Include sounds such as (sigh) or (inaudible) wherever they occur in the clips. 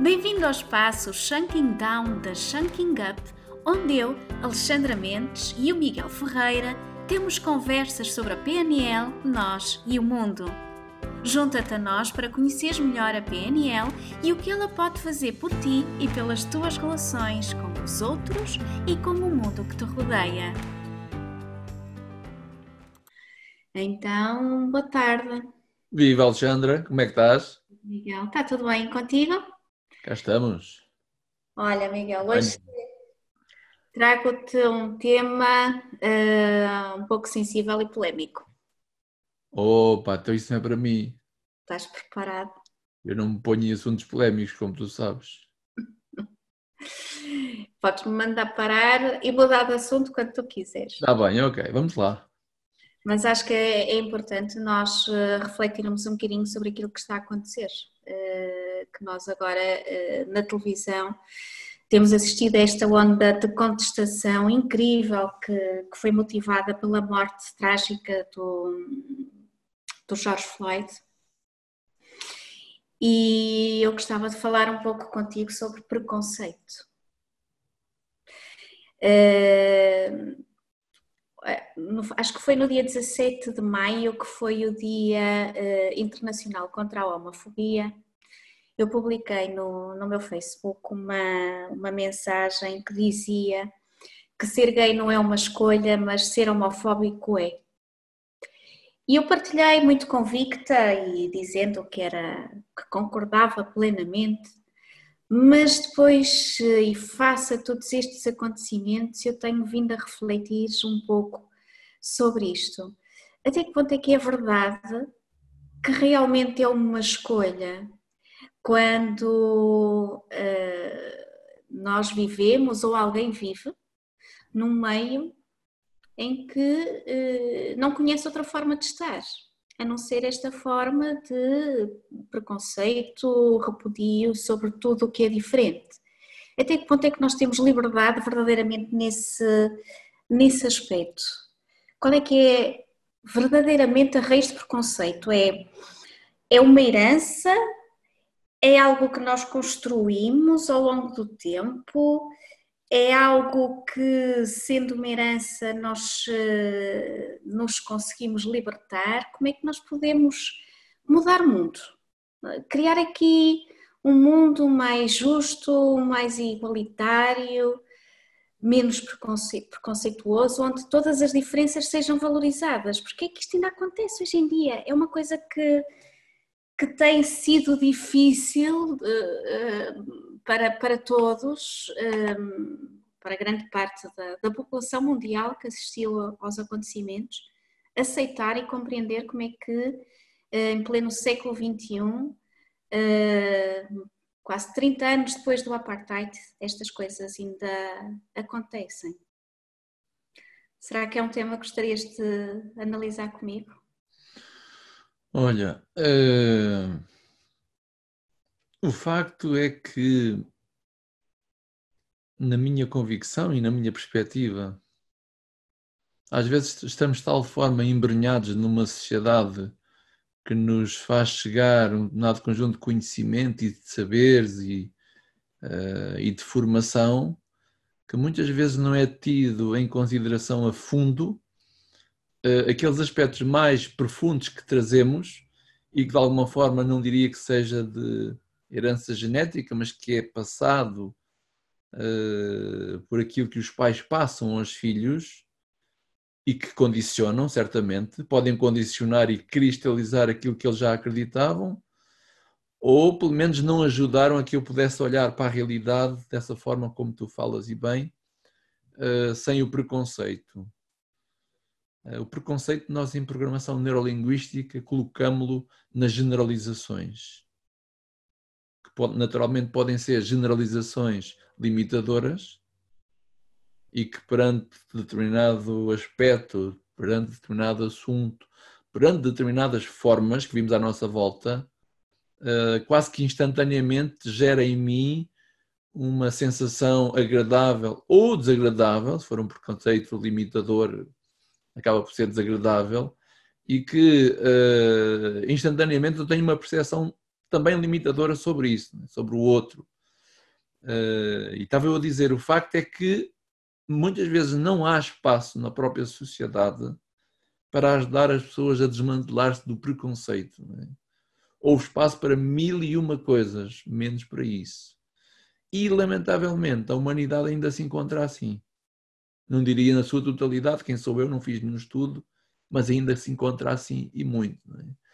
Bem-vindo ao espaço Shunking Down da Shunking Up, onde eu, Alexandra Mendes e o Miguel Ferreira temos conversas sobre a PNL, nós e o mundo. Junta-te a nós para conheceres melhor a PNL e o que ela pode fazer por ti e pelas tuas relações com os outros e com o mundo que te rodeia. Então, boa tarde. Viva Alexandra, como é que estás? Miguel, está tudo bem contigo? Cá estamos. Olha, Miguel, hoje trago-te um tema uh, um pouco sensível e polémico. Opa, então isso não é para mim. Estás preparado? Eu não me ponho em assuntos polémicos, como tu sabes. (laughs) Podes-me mandar parar e mudar de assunto quando tu quiseres. Está bem, ok, vamos lá. Mas acho que é, é importante nós uh, refletirmos um bocadinho sobre aquilo que está a acontecer. Uh, que nós agora uh, na televisão temos assistido a esta onda de contestação incrível que, que foi motivada pela morte trágica do, do George Floyd. E eu gostava de falar um pouco contigo sobre preconceito. Uh, acho que foi no dia 17 de maio que foi o Dia uh, Internacional contra a Homofobia. Eu publiquei no, no meu Facebook uma, uma mensagem que dizia que ser gay não é uma escolha, mas ser homofóbico é. E eu partilhei muito convicta e dizendo que era que concordava plenamente, mas depois e face a todos estes acontecimentos eu tenho vindo a refletir um pouco sobre isto. Até que ponto é que é verdade que realmente é uma escolha quando uh, nós vivemos ou alguém vive num meio em que uh, não conhece outra forma de estar, a não ser esta forma de preconceito, repudio sobre tudo o que é diferente. Até que ponto é que nós temos liberdade verdadeiramente nesse, nesse aspecto? Qual é que é verdadeiramente a raiz de preconceito? É, é uma herança? É algo que nós construímos ao longo do tempo? É algo que, sendo uma herança, nós uh, nos conseguimos libertar. Como é que nós podemos mudar o mundo? Criar aqui um mundo mais justo, mais igualitário, menos preconceituoso, onde todas as diferenças sejam valorizadas. Porque é que isto ainda acontece hoje em dia? É uma coisa que, que tem sido difícil. Uh, uh, para, para todos, um, para grande parte da, da, população mundial que assistiu aos acontecimentos, aceitar e compreender como é que, eh, em pleno século XXI, uh, quase 30 anos depois do apartheid, estas coisas ainda acontecem. Será que é um tema que gostarias de analisar comigo? Olha, uh o facto é que, na minha convicção e na minha perspectiva, às vezes estamos de tal forma embrenhados numa sociedade que nos faz chegar um determinado conjunto de conhecimento e de saberes e, uh, e de formação que muitas vezes não é tido em consideração a fundo uh, aqueles aspectos mais profundos que trazemos e que de alguma forma não diria que seja de herança genética, mas que é passado uh, por aquilo que os pais passam aos filhos e que condicionam, certamente, podem condicionar e cristalizar aquilo que eles já acreditavam, ou pelo menos não ajudaram a que eu pudesse olhar para a realidade dessa forma como tu falas e bem, uh, sem o preconceito. Uh, o preconceito, nós em programação neurolinguística colocamos-lo nas generalizações naturalmente podem ser generalizações limitadoras e que perante determinado aspecto, perante determinado assunto, perante determinadas formas que vimos à nossa volta, eh, quase que instantaneamente gera em mim uma sensação agradável ou desagradável, se for um preconceito limitador, acaba por ser desagradável, e que uh, instantaneamente eu tenho uma percepção também limitadora sobre isso, né? sobre o outro. Uh, e estava eu a dizer, o facto é que muitas vezes não há espaço na própria sociedade para ajudar as pessoas a desmantelar-se do preconceito. Né? Houve espaço para mil e uma coisas, menos para isso. E, lamentavelmente, a humanidade ainda se encontra assim. Não diria na sua totalidade, quem sou eu, não fiz nenhum estudo, mas ainda se encontra assim e muito. É?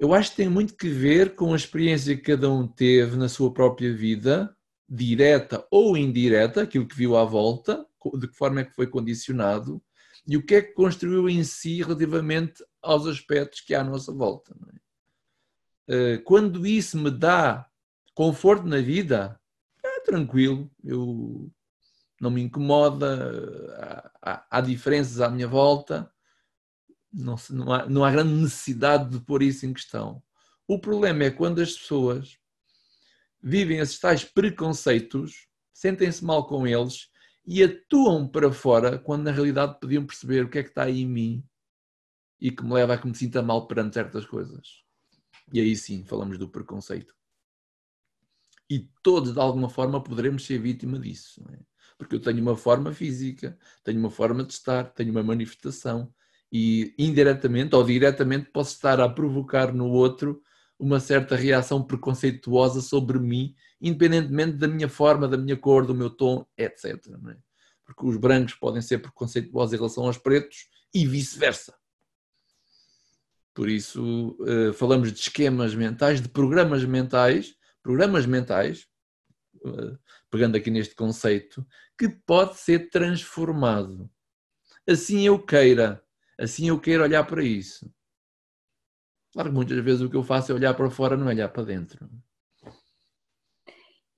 Eu acho que tem muito que ver com a experiência que cada um teve na sua própria vida, direta ou indireta, aquilo que viu à volta, de que forma é que foi condicionado e o que é que construiu em si relativamente aos aspectos que há à nossa volta. É? Eh, quando isso me dá conforto na vida, é tranquilo, eu não me incomoda, há, há diferenças à minha volta, não, não, há, não há grande necessidade de pôr isso em questão. O problema é quando as pessoas vivem esses tais preconceitos, sentem-se mal com eles e atuam para fora quando na realidade podiam perceber o que é que está aí em mim e que me leva a que me sinta mal perante certas coisas. E aí sim falamos do preconceito. E todos, de alguma forma, poderemos ser vítima disso. É? Porque eu tenho uma forma física, tenho uma forma de estar, tenho uma manifestação, e indiretamente ou diretamente posso estar a provocar no outro uma certa reação preconceituosa sobre mim, independentemente da minha forma, da minha cor, do meu tom, etc. É? Porque os brancos podem ser preconceituosos em relação aos pretos e vice-versa. Por isso, eh, falamos de esquemas mentais, de programas mentais, programas mentais, eh, pegando aqui neste conceito, que pode ser transformado. Assim eu queira, Assim eu quero olhar para isso. Claro que muitas vezes o que eu faço é olhar para fora, não é olhar para dentro.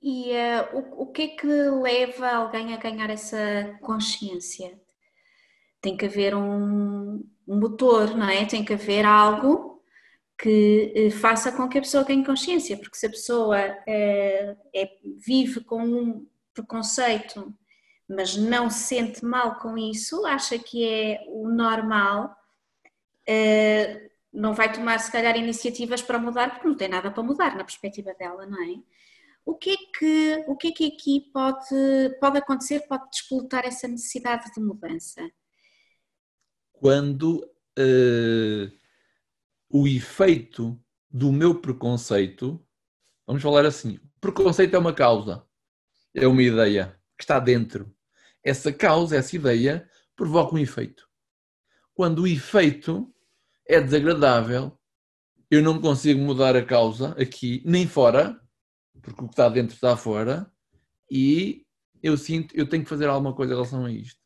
E uh, o, o que é que leva alguém a ganhar essa consciência? Tem que haver um, um motor, não é? Tem que haver algo que uh, faça com que a pessoa ganhe consciência, porque se a pessoa uh, é, vive com um preconceito mas não se sente mal com isso, acha que é o normal, eh, não vai tomar se calhar iniciativas para mudar, porque não tem nada para mudar na perspectiva dela, não é? O que é que, o que, é que aqui pode, pode acontecer, pode despoltar essa necessidade de mudança? Quando uh, o efeito do meu preconceito, vamos falar assim, preconceito é uma causa, é uma ideia que está dentro essa causa, essa ideia, provoca um efeito. Quando o efeito é desagradável, eu não consigo mudar a causa aqui, nem fora, porque o que está dentro está fora, e eu sinto, eu tenho que fazer alguma coisa em relação a isto.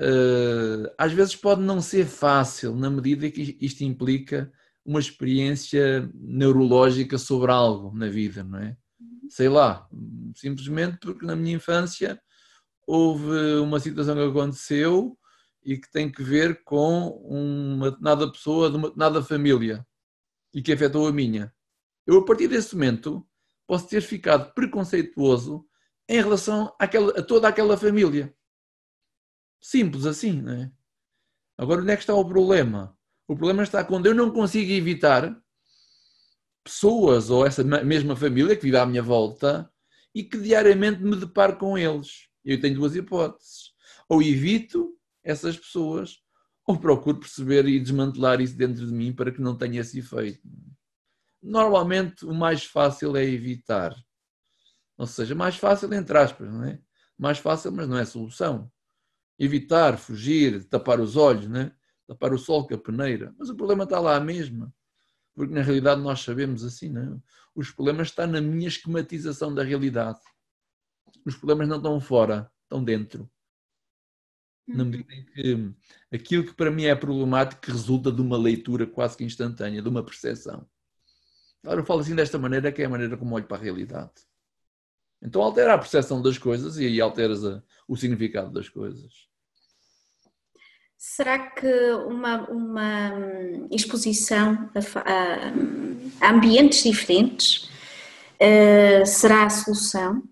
Uh, às vezes pode não ser fácil, na medida que isto implica uma experiência neurológica sobre algo na vida, não é? Sei lá, simplesmente porque na minha infância houve uma situação que aconteceu e que tem que ver com uma determinada pessoa de uma determinada família e que afetou a minha. Eu, a partir desse momento, posso ter ficado preconceituoso em relação àquela, a toda aquela família. Simples assim, não é? Agora, onde é que está o problema? O problema está quando eu não consigo evitar pessoas ou essa mesma família que vive à minha volta e que diariamente me deparo com eles. Eu tenho duas hipóteses. Ou evito essas pessoas, ou procuro perceber e desmantelar isso dentro de mim para que não tenha esse efeito. Normalmente o mais fácil é evitar. Ou seja, mais fácil entre aspas, não é? Mais fácil, mas não é solução. Evitar, fugir, tapar os olhos, né? tapar o sol com a peneira. Mas o problema está lá mesmo. Porque na realidade nós sabemos assim, não é? Os problemas estão na minha esquematização da realidade os problemas não estão fora, estão dentro. Na uhum. medida em que aquilo que para mim é problemático resulta de uma leitura quase que instantânea, de uma percepção. Agora eu falo assim desta maneira, que é a maneira como olho para a realidade. Então altera a percepção das coisas e aí alteras a, o significado das coisas. Será que uma, uma exposição a, a ambientes diferentes uh, será a solução?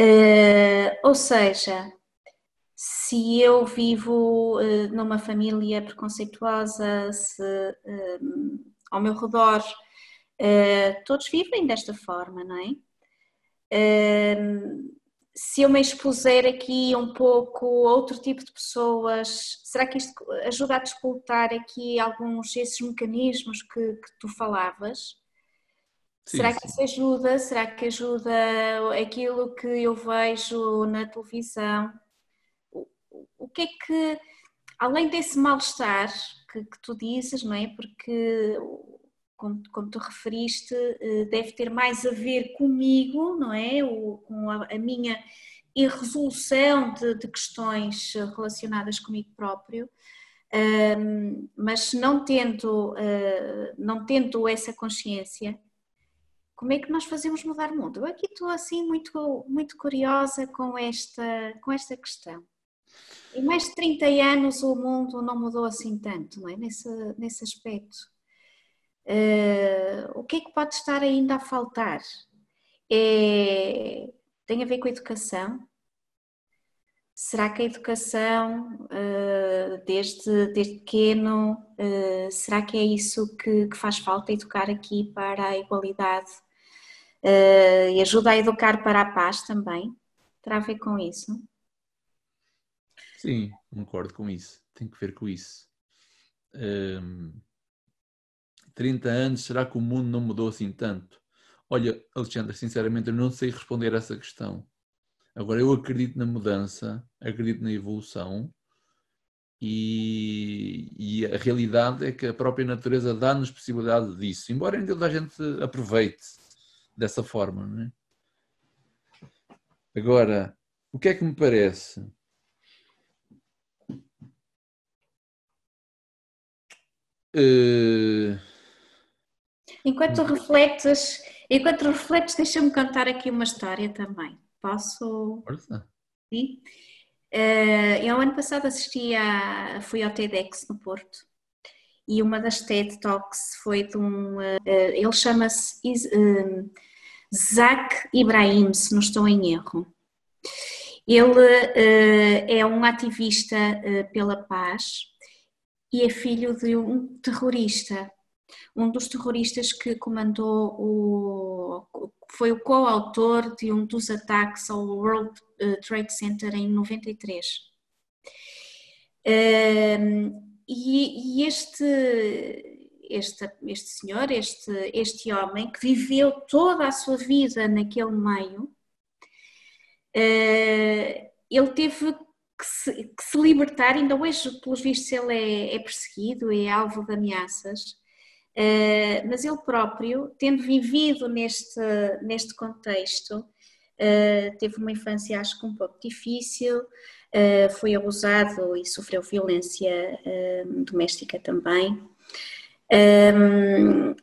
Uh, ou seja, se eu vivo uh, numa família preconceituosa, se uh, ao meu redor todos vivem desta forma, não é? Se eu me expuser aqui um pouco a outro tipo de pessoas, será que isto ajuda a disputar aqui alguns desses mecanismos que, que tu falavas? Sim, Será que isso ajuda? Será que ajuda aquilo que eu vejo na televisão? O, o que é que, além desse mal-estar que, que, tu dizes, não é? Porque, como, como, tu referiste, eh, deve ter mais a ver comigo, não é? O, com a, a minha irresolução de, de questões relacionadas comigo próprio. Um, mas não tendo, uh, não tendo essa consciência, como é que nós fazemos mudar o mundo? Eu aqui estou assim muito, muito curiosa com esta, com esta questão. Em mais de 30 anos o mundo não mudou assim tanto, não é? Nesse, nesse aspecto. Uh, o que é que pode estar ainda a faltar? É, tem a ver com a educação? Será que a educação, uh, desde, desde pequeno, uh, será que é isso que, que faz falta educar aqui para a igualdade uh, e ajuda a educar para a paz também. Terá a ver com isso? Sim, concordo com isso. Tem que ver com isso. Um, 30 anos, será que o mundo não mudou assim tanto? Olha, Alexandre, sinceramente eu não sei responder a essa questão. Agora, eu acredito na mudança, acredito na evolução e, e a realidade é que a própria natureza dá-nos possibilidade disso, embora ainda a gente aproveite dessa forma. Não é? Agora, o que é que me parece? Uh... Enquanto refletes, enquanto refletes, deixa-me contar aqui uma história também. Posso? Força. Sim. Uh, eu ano passado assisti a, fui ao TEDx no Porto e uma das TED Talks foi de um, uh, ele chama-se uh, Zak Ibrahim, se não estou em erro. Ele uh, é um ativista pela paz e é filho de um terrorista, um dos terroristas que comandou o. foi o coautor de um dos ataques ao World Trade Center em 93. Uh, e, e este este, este senhor, este, este homem, que viveu toda a sua vida naquele meio, uh, ele teve que se, que se, libertar, ainda hoje, pelos vistos, ele é, é perseguido, é alvo de ameaças, uh, mas ele próprio, tendo vivido neste, neste contexto, uh, teve uma infância, acho que um pouco difícil, foi abusado e sofreu violência doméstica também. Um,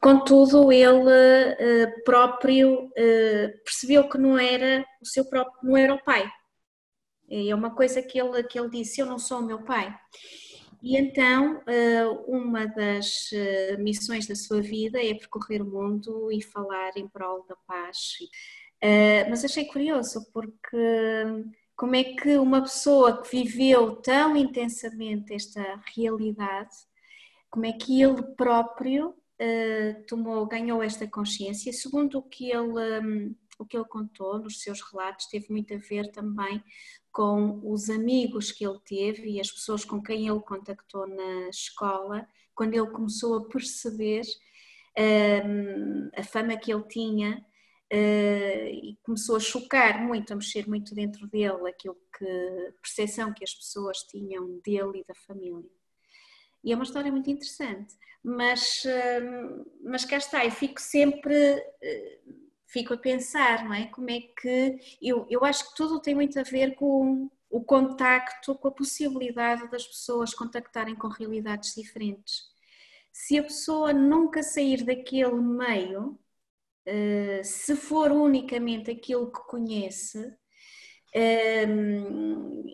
contudo, ele uh, próprio uh, percebeu que não era o seu próprio, não era o pai. É uma coisa que ele, que ele disse: Eu não sou o meu pai. E então, uh, uma das missões da sua vida é percorrer o mundo e falar em prol da paz. Mas achei curioso, porque como é que uma pessoa que viveu tão intensamente esta realidade como é que ele próprio uh, tomou, ganhou esta consciência. Segundo o que ele um, o que ele contou nos seus relatos teve muito a ver também com os amigos que ele teve e as pessoas com quem ele contactou na escola, quando ele começou a perceber um, a fama que ele tinha e começou a chocar muito, a mexer muito dentro dele aquilo que percepção que as pessoas tinham dele e da família. E é uma história muito interessante. Mas, hum, mas cá está, eu fico sempre, eh, fico a pensar, não é? Como é que. Eu, eu acho que tudo tem muito a ver com o contacto, com a possibilidade das pessoas contactarem com realidades diferentes. Se a pessoa nunca sair daquele meio, eh, se for unicamente aquilo que conhece, hum,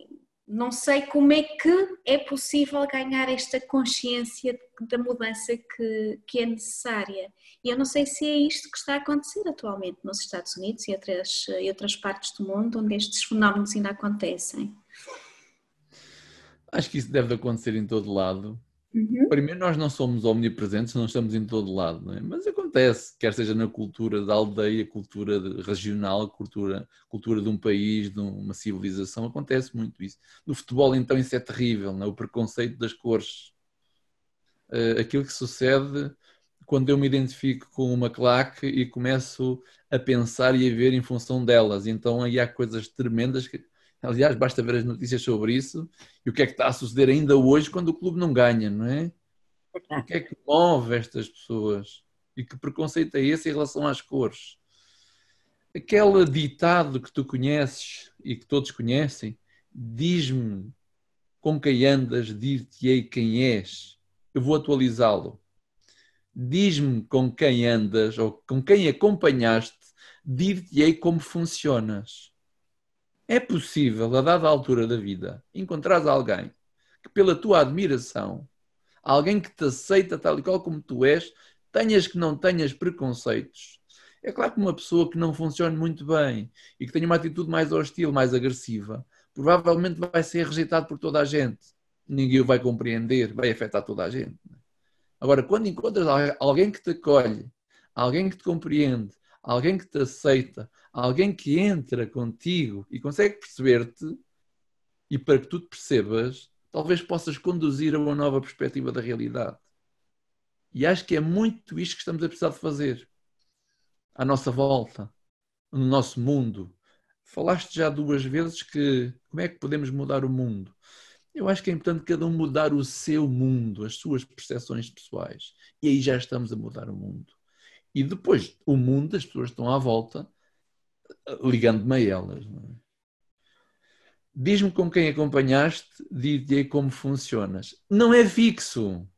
não sei como é que é possível ganhar esta consciência da mudança que, que é necessária. E eu não sei se é isto que está a acontecer atualmente nos Estados Unidos e outras, e outras partes do mundo onde estes fenómenos ainda acontecem. Acho que isso deve acontecer em todo lado. Uhum. Primeiro, nós não somos omnipresentes, não estamos em todo lado, é? mas acontece, quer seja na cultura da aldeia, cultura regional, cultura, cultura de um país, de uma civilização, acontece muito isso. No futebol, então, isso é terrível, é? o preconceito das cores. Uh, aquilo que sucede quando eu me identifico com uma claque e começo a pensar e a ver em função delas. Então aí há coisas tremendas que Aliás, basta ver as notícias sobre isso e o que é que está a suceder ainda hoje quando o clube não ganha, não é? O que é que move estas pessoas? E que preconceito é esse em relação às cores? Aquele ditado que tu conheces e que todos conhecem, diz-me com quem andas, dir-te-ei quem és. Eu vou atualizá-lo. Diz-me com quem andas ou com quem acompanhaste, dir-te-ei como funcionas. É possível, a dada altura da vida, encontrares alguém que, pela tua admiração, alguém que te aceita tal e qual como tu és, tenhas que não tenhas preconceitos. É claro que uma pessoa que não funcione muito bem e que tenha uma atitude mais hostil, mais agressiva, provavelmente vai ser rejeitado por toda a gente. Ninguém o vai compreender, vai afetar toda a gente. Agora, quando encontras alguém que te acolhe, alguém que te compreende, alguém que te aceita, alguém que entra contigo e consegue perceber-te, e para que tu te percebas, talvez possas conduzir a uma nova perspectiva da realidade. E acho que é muito isto que estamos a precisar de fazer. À nossa volta, no nosso mundo. Falaste já duas vezes que como é que podemos mudar o mundo? Eu acho que é importante cada um mudar o seu mundo, as suas percepções pessoais. E aí já estamos a mudar o mundo. E depois, o mundo, as pessoas estão à volta, ligando-me a elas. É? Diz-me com quem acompanhaste, dir-te como funcionas. Não é fixo.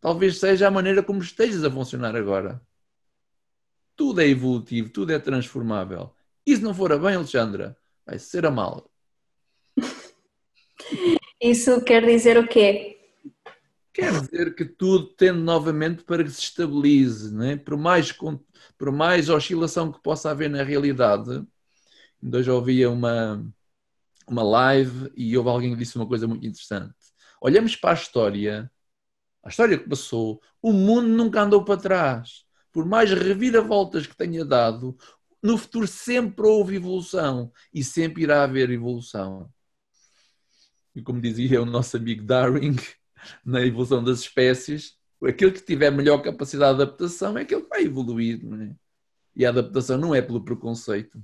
Talvez seja a maneira como estejas a funcionar agora. Tudo é evolutivo, tudo é transformável. E se não for a bem, Alexandra, vai ser a mal. Isso quer dizer o quê? Quer dizer que tudo tende novamente para que se estabilize, não é? por, mais, por mais oscilação que possa haver na realidade. Ainda hoje ouvia uma, uma live e houve alguém que disse uma coisa muito interessante. Olhamos para a história, a história que passou, o mundo nunca andou para trás. Por mais reviravoltas que tenha dado, no futuro sempre houve evolução e sempre irá haver evolução. E como dizia o nosso amigo Darwin, na evolução das espécies, aquele que tiver melhor capacidade de adaptação é aquele que vai evoluir. É? E a adaptação não é pelo preconceito.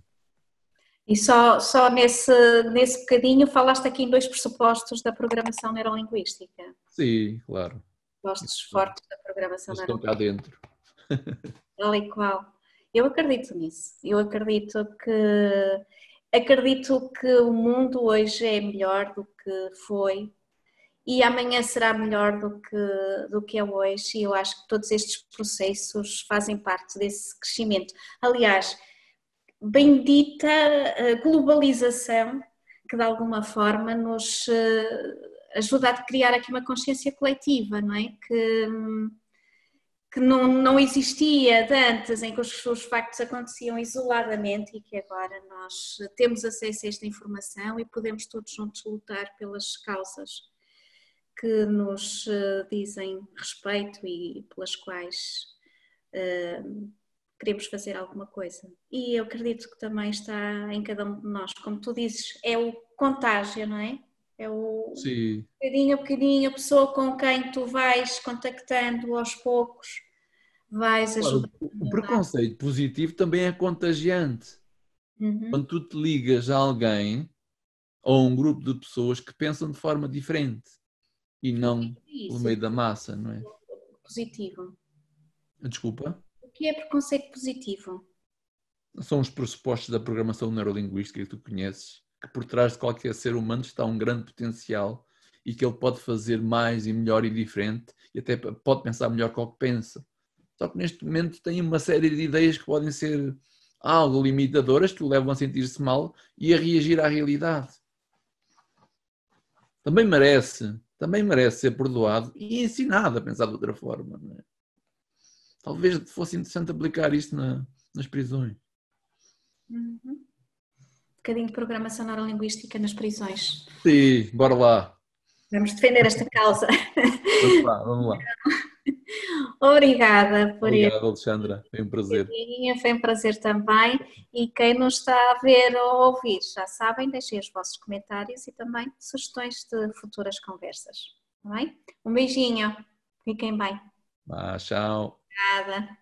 E só, só nesse, nesse bocadinho falaste aqui em dois pressupostos da programação neurolinguística. Sim, claro. Postos fortes da programação Estão cá dentro. (laughs) Tal e qual. Eu acredito nisso. Eu acredito que acredito que o mundo hoje é melhor do que foi e amanhã será melhor do que, do que é hoje, e eu acho que todos estes processos fazem parte desse crescimento. Aliás, bendita eh, globalização que de alguma forma nos eh, ajuda a criar aqui uma consciência coletiva, não é? Que, que não, não existia de antes, em que os, os factos aconteciam isoladamente e que agora nós temos acesso a esta informação e podemos todos juntos lutar pelas causas que nos uh, dizem respeito e pelas quais uh, queremos fazer alguma coisa. E eu acredito que também está em cada um de nós, como tu dizes, é o contágio, não é? É o Sim. bocadinho a bocadinho, a pessoa com quem tu vais contactando aos poucos, vais ajudar. o preconceito positivo também é contagiante. Uhum. Quando tu te ligas a alguém ou a um grupo de pessoas que pensam de forma diferente e não Isso. meio da massa, não é? Positivo. Desculpa? O que é preconceito positivo? São os pressupostos da programação neurolinguística que tu conheces, que por trás de qualquer ser humano está um grande potencial e que ele pode fazer mais e melhor e diferente e até pode pensar melhor que o que pensa. Só que neste momento tem uma série de ideias que podem ser algo limitadoras, que o levam a sentir-se mal e a reagir à realidade. Também merece também merece ser perdoado e ensinado a pensar de outra forma. É? Talvez fosse interessante aplicar isto na, nas prisões. Uhum. Um bocadinho de programação neurolinguística nas prisões. Sim, bora lá. Vamos defender esta causa. Vamos lá, vamos lá. (laughs) Obrigada por Obrigado, Alexandra. Foi um prazer. Foi um prazer também. E quem nos está a ver ou ouvir, já sabem, deixem os vossos comentários e também sugestões de futuras conversas. Tá bem? Um beijinho. Fiquem bem. Ah, tchau. Obrigada.